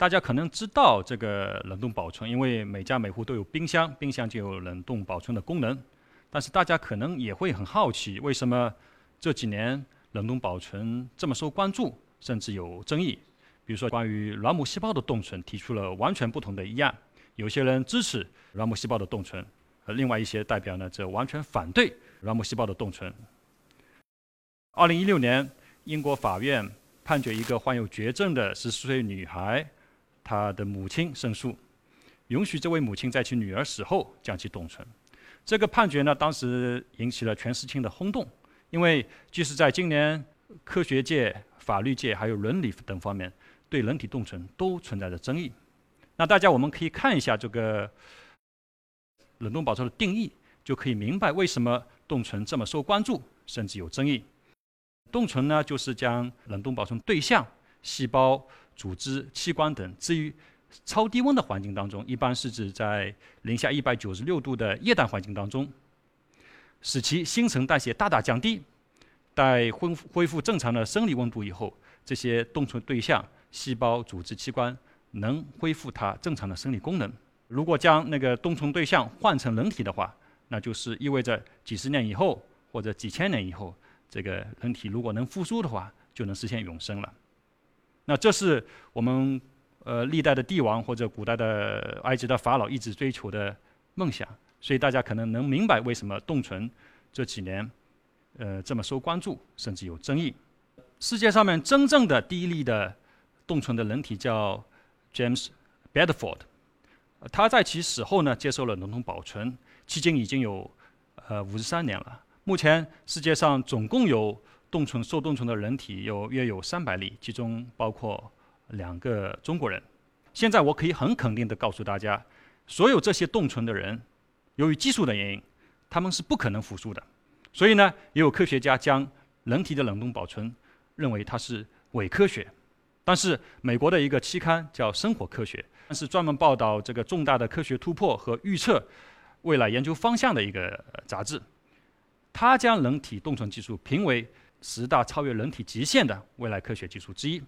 大家可能知道这个冷冻保存，因为每家每户都有冰箱，冰箱就有冷冻保存的功能。但是大家可能也会很好奇，为什么这几年冷冻保存这么受关注，甚至有争议？比如说关于卵母细胞的冻存，提出了完全不同的议案。有些人支持卵母细胞的冻存，而另外一些代表呢，则完全反对卵母细胞的冻存。二零一六年，英国法院判决一个患有绝症的十四岁女孩。他的母亲胜诉，允许这位母亲在其女儿死后将其冻存。这个判决呢，当时引起了全世界的轰动，因为即使在今年科学界、法律界还有伦理等方面，对人体冻存都存在着争议。那大家我们可以看一下这个冷冻保存的定义，就可以明白为什么冻存这么受关注，甚至有争议。冻存呢，就是将冷冻保存对象、细胞。组织、器官等置于超低温的环境当中，一般是指在零下一百九十六度的液氮环境当中，使其新陈代谢大大降低。待恢恢复正常的生理温度以后，这些冻存对象、细胞、组织、器官能恢复它正常的生理功能。如果将那个冻存对象换成人体的话，那就是意味着几十年以后或者几千年以后，这个人体如果能复苏的话，就能实现永生了。那这是我们呃历代的帝王或者古代的埃及的法老一直追求的梦想，所以大家可能能明白为什么冻存这几年呃这么受关注，甚至有争议。世界上面真正的第一例的冻存的人体叫 James Bedford，他在其死后呢接受了冷冻保存，迄今已经有呃五十三年了。目前世界上总共有冻存受冻存的人体有约有三百例，其中包括两个中国人。现在我可以很肯定地告诉大家，所有这些冻存的人，由于技术的原因，他们是不可能复苏的。所以呢，也有科学家将人体的冷冻保存认为它是伪科学。但是美国的一个期刊叫《生活科学》，是专门报道这个重大的科学突破和预测未来研究方向的一个杂志。他将人体冻存技术评为。十大超越人体极限的未来科学技术之一。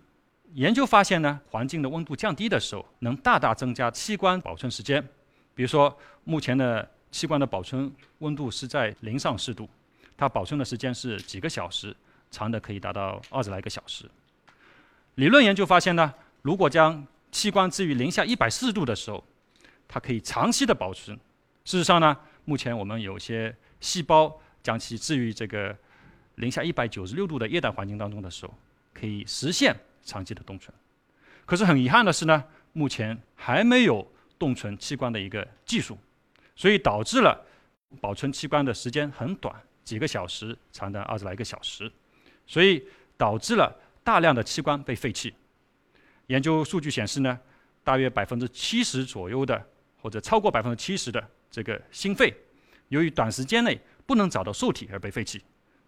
研究发现呢，环境的温度降低的时候，能大大增加器官保存时间。比如说，目前的器官的保存温度是在零上四度，它保存的时间是几个小时，长的可以达到二十来个小时。理论研究发现呢，如果将器官置于零下一百四十度的时候，它可以长期的保存。事实上呢，目前我们有些细胞将其置于这个。零下一百九十六度的液氮环境当中的时候，可以实现长期的冻存。可是很遗憾的是呢，目前还没有冻存器官的一个技术，所以导致了保存器官的时间很短，几个小时，长达二十来个小时，所以导致了大量的器官被废弃。研究数据显示呢，大约百分之七十左右的，或者超过百分之七十的这个心肺，由于短时间内不能找到受体而被废弃。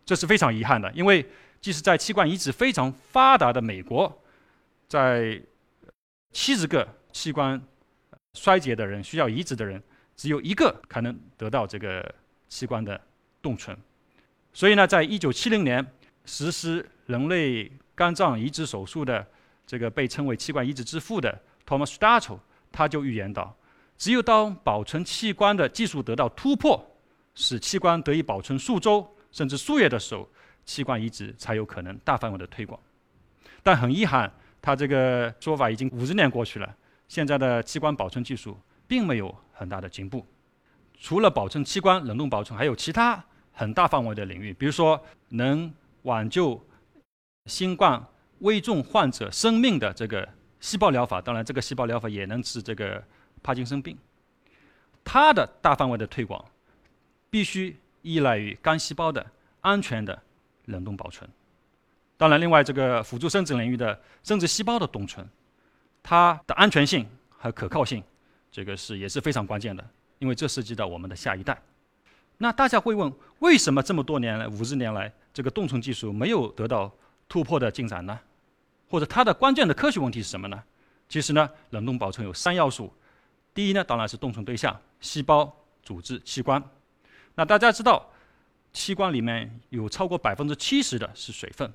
这是非常遗憾的，因为即使在器官移植非常发达的美国，在七十个器官衰竭的人需要移植的人，只有一个可能得到这个器官的冻存。所以呢，在一九七零年实施人类肝脏移植手术的这个被称为器官移植之父的 Thomas s t a r t l 他就预言到，只有当保存器官的技术得到突破，使器官得以保存数周。甚至数月的时候，器官移植才有可能大范围的推广。但很遗憾，他这个说法已经五十年过去了，现在的器官保存技术并没有很大的进步。除了保存器官冷冻保存，还有其他很大范围的领域，比如说能挽救新冠危重患者生命的这个细胞疗法。当然，这个细胞疗法也能治这个帕金森病。它的大范围的推广必须。依赖于干细胞的安全的冷冻保存。当然，另外这个辅助生殖领域的生殖细胞的冻存，它的安全性和可靠性，这个是也是非常关键的，因为这涉及到我们的下一代。那大家会问，为什么这么多年来五十年来，这个冻存技术没有得到突破的进展呢？或者它的关键的科学问题是什么呢？其实呢，冷冻保存有三要素。第一呢，当然是冻存对象：细胞、组织、器官。那大家知道，器官里面有超过百分之七十的是水分，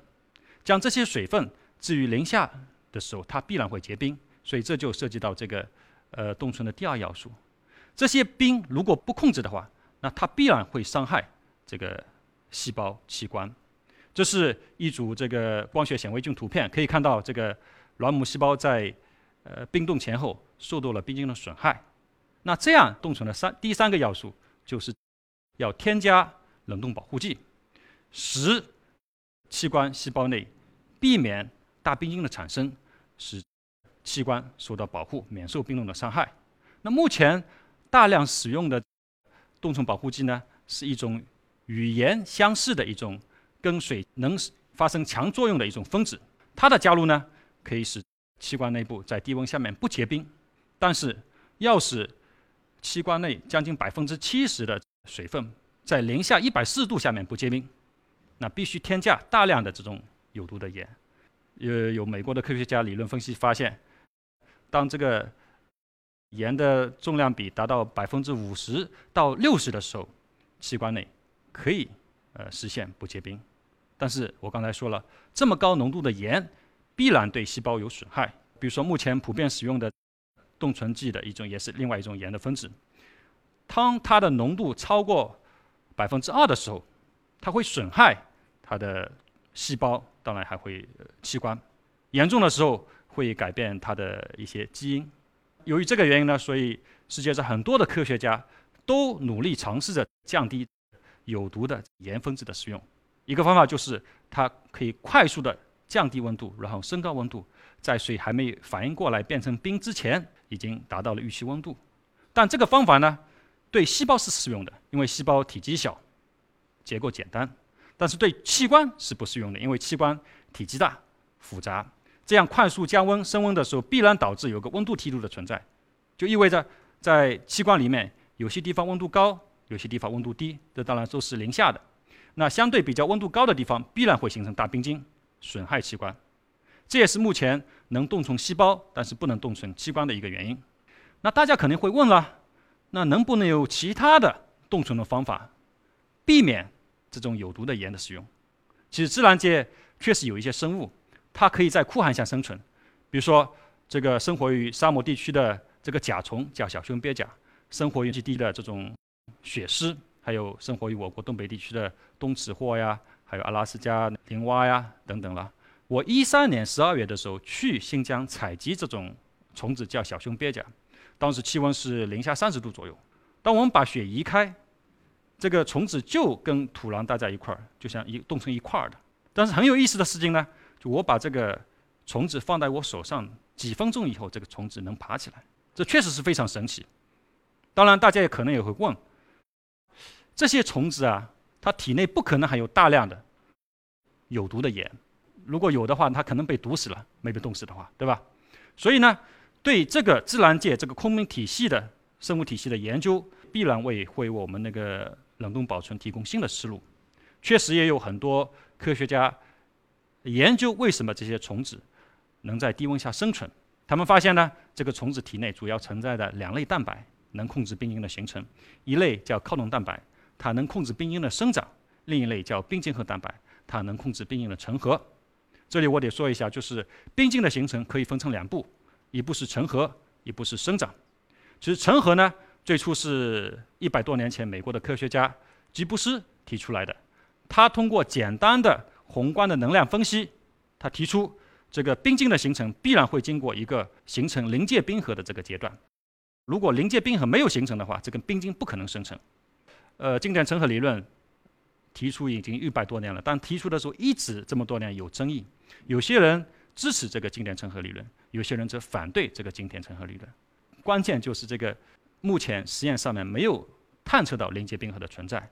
将这些水分置于零下的时候，它必然会结冰，所以这就涉及到这个呃冻存的第二要素。这些冰如果不控制的话，那它必然会伤害这个细胞器官。这是一组这个光学显微镜图片，可以看到这个卵母细胞在呃冰冻前后受到了冰晶的损害。那这样冻存的三第三个要素就是要添加冷冻保护剂，使器官细胞内避免大冰晶的产生，使器官受到保护，免受冰冻的伤害。那目前大量使用的冻存保护剂呢，是一种与盐相似的一种。跟水能发生强作用的一种分子，它的加入呢，可以使器官内部在低温下面不结冰。但是，要使器官内将近百分之七十的水分在零下一百四度下面不结冰，那必须添加大量的这种有毒的盐。有有美国的科学家理论分析发现，当这个盐的重量比达到百分之五十到六十的时候，器官内可以呃实现不结冰。但是我刚才说了，这么高浓度的盐必然对细胞有损害。比如说，目前普遍使用的冻存剂的一种，也是另外一种盐的分子。当它的浓度超过百分之二的时候，它会损害它的细胞，当然还会器官。严重的时候会改变它的一些基因。由于这个原因呢，所以世界上很多的科学家都努力尝试着降低有毒的盐分子的使用。一个方法就是它可以快速的降低温度，然后升高温度，在水还没反应过来变成冰之前，已经达到了预期温度。但这个方法呢，对细胞是适用的，因为细胞体积小，结构简单；但是对器官是不适用的，因为器官体积大、复杂。这样快速降温升温的时候，必然导致有个温度梯度的存在，就意味着在器官里面有些地方温度高，有些地方温度低，这当然都是零下的。那相对比较温度高的地方，必然会形成大冰晶，损害器官。这也是目前能冻存细胞，但是不能冻存器官的一个原因。那大家肯定会问了，那能不能有其他的冻存的方法，避免这种有毒的盐的使用？其实自然界确实有一些生物，它可以在酷寒下生存。比如说，这个生活于沙漠地区的这个甲虫叫小胸鳖甲，生活于极地的这种雪狮。还有生活于我国东北地区的冬齿蛞呀，还有阿拉斯加林蛙呀等等了。我一三年十二月的时候去新疆采集这种虫子，叫小胸鳖甲。当时气温是零下三十度左右。当我们把雪移开，这个虫子就跟土壤待在一块儿，就像一冻成一块儿的。但是很有意思的事情呢，就我把这个虫子放在我手上，几分钟以后，这个虫子能爬起来，这确实是非常神奇。当然，大家也可能也会问。这些虫子啊，它体内不可能含有大量的有毒的盐，如果有的话，它可能被毒死了，没被冻死的话，对吧？所以呢，对这个自然界这个空明体系的生物体系的研究，必然为为我们那个冷冻保存提供新的思路。确实也有很多科学家研究为什么这些虫子能在低温下生存。他们发现呢，这个虫子体内主要存在的两类蛋白能控制冰晶的形成，一类叫靠拢蛋白。它能控制冰晶的生长，另一类叫冰晶核蛋白，它能控制冰晶的成核。这里我得说一下，就是冰晶的形成可以分成两步，一步是成核，一步是生长。其实成核呢，最初是一百多年前美国的科学家吉布斯提出来的。他通过简单的宏观的能量分析，他提出这个冰晶的形成必然会经过一个形成临界冰核的这个阶段。如果临界冰核没有形成的话，这根冰晶不可能生成。呃，经典成核理论提出已经一百多年了，但提出的时候一直这么多年有争议。有些人支持这个经典成核理论，有些人则反对这个经典成核理论。关键就是这个目前实验上面没有探测到临界冰核的存在，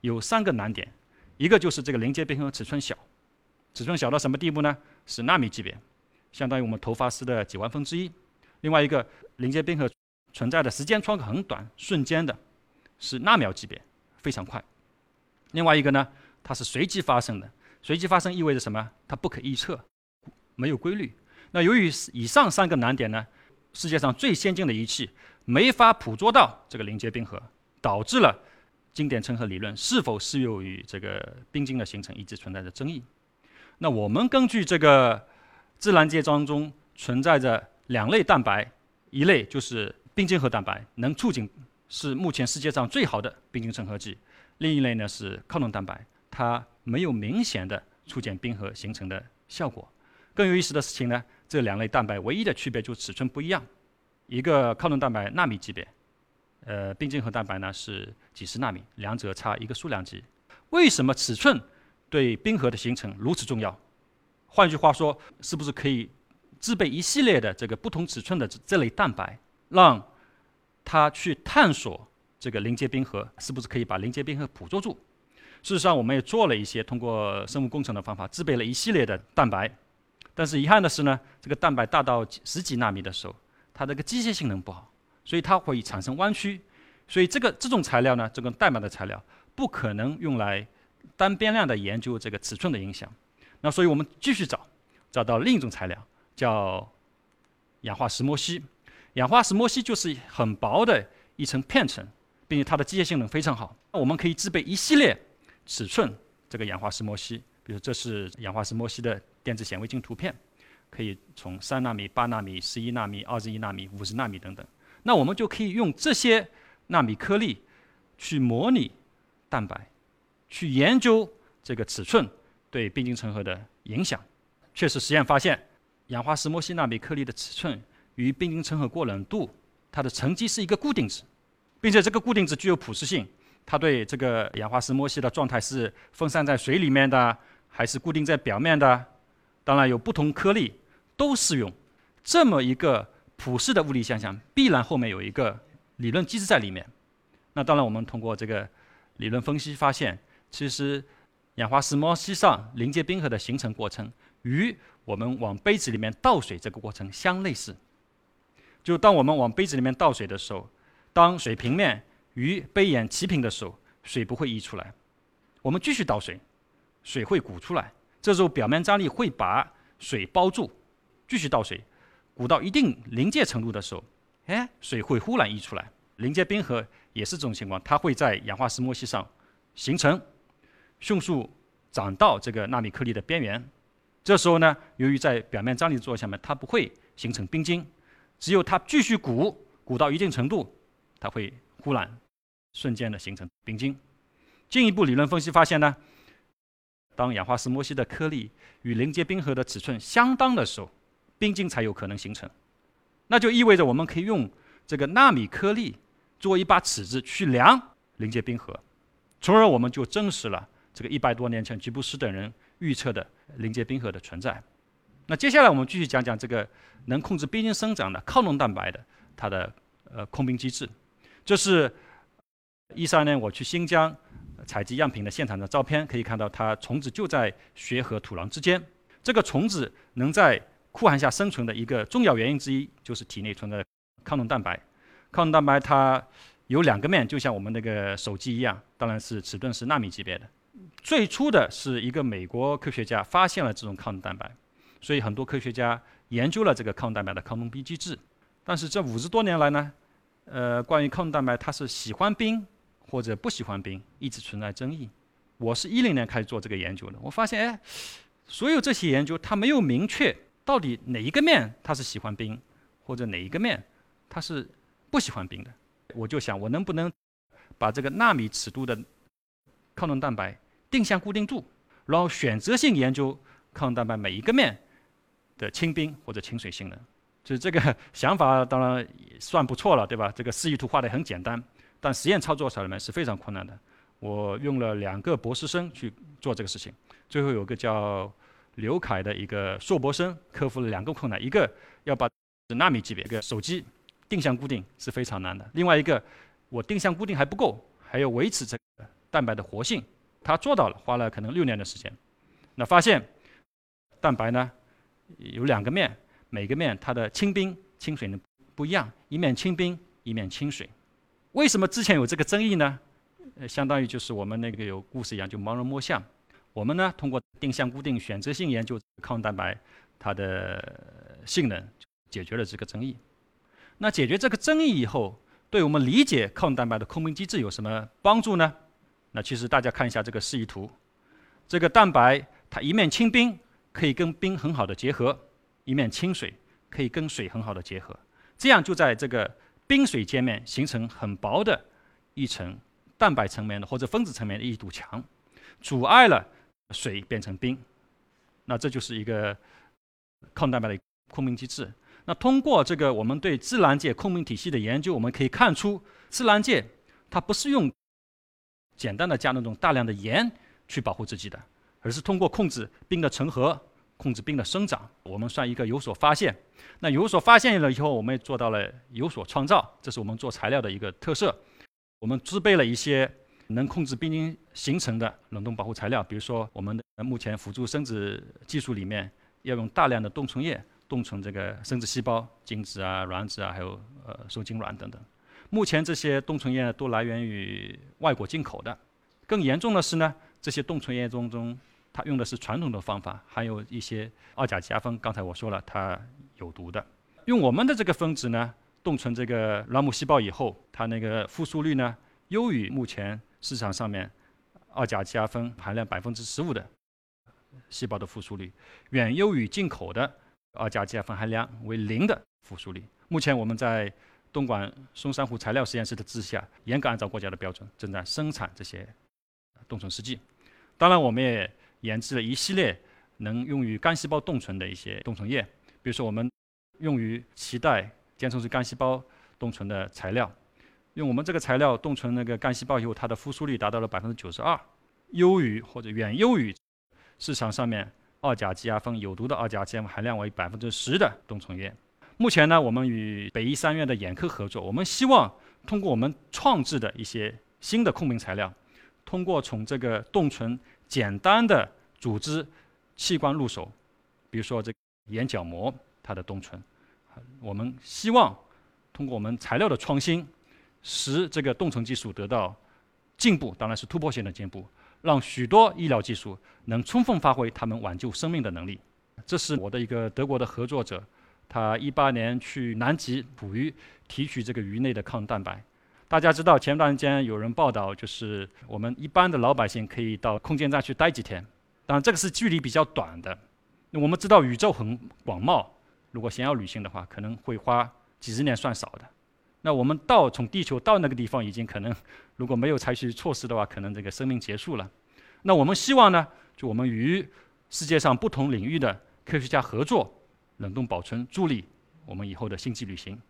有三个难点。一个就是这个临界冰核尺寸小，尺寸小到什么地步呢？是纳米级别，相当于我们头发丝的几万分之一。另外一个临界冰核存在的时间窗口很短，瞬间的。是纳秒级别，非常快。另外一个呢，它是随机发生的，随机发生意味着什么？它不可预测，没有规律。那由于以上三个难点呢，世界上最先进的仪器没法捕捉到这个临界冰核，导致了经典成核理论是否适用于这个冰晶的形成一直存在着争议。那我们根据这个自然界当中存在着两类蛋白，一类就是冰晶核蛋白，能促进是目前世界上最好的冰晶成合剂；另一类呢是抗冻蛋白，它没有明显的促进冰核形成的效果。更有意思的事情呢，这两类蛋白唯一的区别就是尺寸不一样，一个抗冻蛋白纳米级别，呃，冰晶核蛋白呢是几十纳米，两者差一个数量级。为什么尺寸对冰核的形成如此重要？换句话说，是不是可以制备一系列的这个不同尺寸的这类蛋白，让它去探索这个临界冰核，是不是可以把临界冰核捕捉住？事实上，我们也做了一些通过生物工程的方法，制备了一系列的蛋白。但是遗憾的是呢，这个蛋白大到几十几纳米的时候，它这个机械性能不好，所以它会产生弯曲。所以这个这种材料呢，这种代码的材料不可能用来单变量的研究这个尺寸的影响。那所以我们继续找，找到另一种材料，叫氧化石墨烯。氧化石墨烯就是很薄的一层片层，并且它的机械性能非常好。那我们可以制备一系列尺寸这个氧化石墨烯，比如这是氧化石墨烯的电子显微镜图片，可以从三纳米、八纳米、十一纳米、二十一纳米、五十纳米等等。那我们就可以用这些纳米颗粒去模拟蛋白，去研究这个尺寸。对冰晶成核的影响，确实实验发现，氧化石墨烯纳米颗粒的尺寸与冰晶成核过冷度，它的乘积是一个固定值，并且这个固定值具有普适性，它对这个氧化石墨烯的状态是分散在水里面的，还是固定在表面的，当然有不同颗粒都适用。这么一个普世的物理现象，必然后面有一个理论机制在里面。那当然，我们通过这个理论分析发现，其实。氧化石墨烯上临界冰核的形成过程，与我们往杯子里面倒水这个过程相类似。就当我们往杯子里面倒水的时候，当水平面与杯沿齐平的时候，水不会溢出来。我们继续倒水，水会鼓出来。这时候表面张力会把水包住。继续倒水，鼓到一定临界程度的时候，哎，水会忽然溢出来。临界冰核也是这种情况，它会在氧化石墨烯上形成。迅速长到这个纳米颗粒的边缘，这时候呢，由于在表面张力作用下面，它不会形成冰晶，只有它继续鼓，鼓到一定程度，它会忽然瞬间的形成冰晶。进一步理论分析发现呢，当氧化石墨烯的颗粒与临界冰核的尺寸相当的时候，冰晶才有可能形成。那就意味着我们可以用这个纳米颗粒做一把尺子去量临界冰核，从而我们就证实了。这个一百多年前，吉布斯等人预测的临界冰核的存在。那接下来我们继续讲讲这个能控制冰晶生长的抗冻蛋白的它的呃控冰机制。这是一三年我去新疆采集样品的现场的照片，可以看到它虫子就在雪和土壤之间。这个虫子能在酷寒下生存的一个重要原因之一，就是体内存在抗冻蛋白。抗冻蛋白它有两个面，就像我们那个手机一样，当然是尺寸是纳米级别的。最初的是一个美国科学家发现了这种抗冻蛋白，所以很多科学家研究了这个抗蛋白的抗冻冰机制。但是这五十多年来呢，呃，关于抗冻蛋白它是喜欢冰或者不喜欢冰，一直存在争议。我是一零年开始做这个研究的，我发现哎，所有这些研究它没有明确到底哪一个面它是喜欢冰，或者哪一个面它是不喜欢冰的。我就想，我能不能把这个纳米尺度的抗冻蛋白定向固定住，然后选择性研究抗冻蛋白每一个面的清冰或者清水性能，就是这个 想法当然也算不错了，对吧？这个示意图画的很简单，但实验操作上面是非常困难的。我用了两个博士生去做这个事情，最后有个叫刘凯的一个硕博生克服了两个困难：一个要把纳米级别一个手机定向固定是非常难的；另外一个，我定向固定还不够，还要维持这个蛋白的活性。他做到了，花了可能六年的时间。那发现蛋白呢有两个面，每个面它的清冰、清水呢不一样，一面清冰，一面清水。为什么之前有这个争议呢？呃，相当于就是我们那个有故事一样，就盲人摸象。我们呢通过定向固定、选择性研究抗蛋白它的性能，解决了这个争议。那解决这个争议以后，对我们理解抗蛋白的控冰机制有什么帮助呢？那其实大家看一下这个示意图，这个蛋白它一面清冰，可以跟冰很好的结合；一面清水，可以跟水很好的结合，这样就在这个冰水界面形成很薄的一层蛋白层面的或者分子层面的一堵墙，阻碍了水变成冰。那这就是一个抗蛋白的控冰机制。那通过这个我们对自然界控冰体系的研究，我们可以看出，自然界它不是用简单的加那种大量的盐去保护自己的，而是通过控制冰的成河。控制冰的生长，我们算一个有所发现。那有所发现了以后，我们也做到了有所创造，这是我们做材料的一个特色。我们制备了一些能控制冰晶形成的冷冻保护材料，比如说我们的目前辅助生殖技术里面要用大量的冻存液冻存这个生殖细胞、精子啊、卵子啊，还有呃受精卵等等。目前这些冻存液都来源于外国进口的。更严重的是呢，这些冻存液中中。它用的是传统的方法，还有一些二甲基酚。刚才我说了，它有毒的。用我们的这个分子呢，冻存这个卵母细胞以后，它那个复苏率呢，优于目前市场上面二甲基酚含量百分之十五的细胞的复苏率，远优于进口的二甲基酚含量为零的复苏率。目前我们在东莞松山湖材料实验室的治下，严格按照国家的标准，正在生产这些冻存试剂。当然，我们也。研制了一系列能用于干细胞冻存的一些冻存液，比如说我们用于脐带间充质干细胞冻存的材料，用我们这个材料冻存那个干细胞以后，它的复苏率达到了百分之九十二，优于或者远优于市场上面二甲基亚酚有毒的二甲基亚酚含量为百分之十的冻存液。目前呢，我们与北医三院的眼科合作，我们希望通过我们创制的一些新的控冰材料，通过从这个冻存简单的组织器官入手，比如说这眼角膜它的冻存，我们希望通过我们材料的创新，使这个冻存技术得到进步，当然是突破性的进步，让许多医疗技术能充分发挥他们挽救生命的能力。这是我的一个德国的合作者，他一八年去南极捕鱼，提取这个鱼内的抗蛋白。大家知道，前段时间有人报道，就是我们一般的老百姓可以到空间站去待几天。当然，这个是距离比较短的。那我们知道宇宙很广袤，如果想要旅行的话，可能会花几十年算少的。那我们到从地球到那个地方，已经可能如果没有采取措施的话，可能这个生命结束了。那我们希望呢，就我们与世界上不同领域的科学家合作，冷冻保存助力我们以后的星际旅行。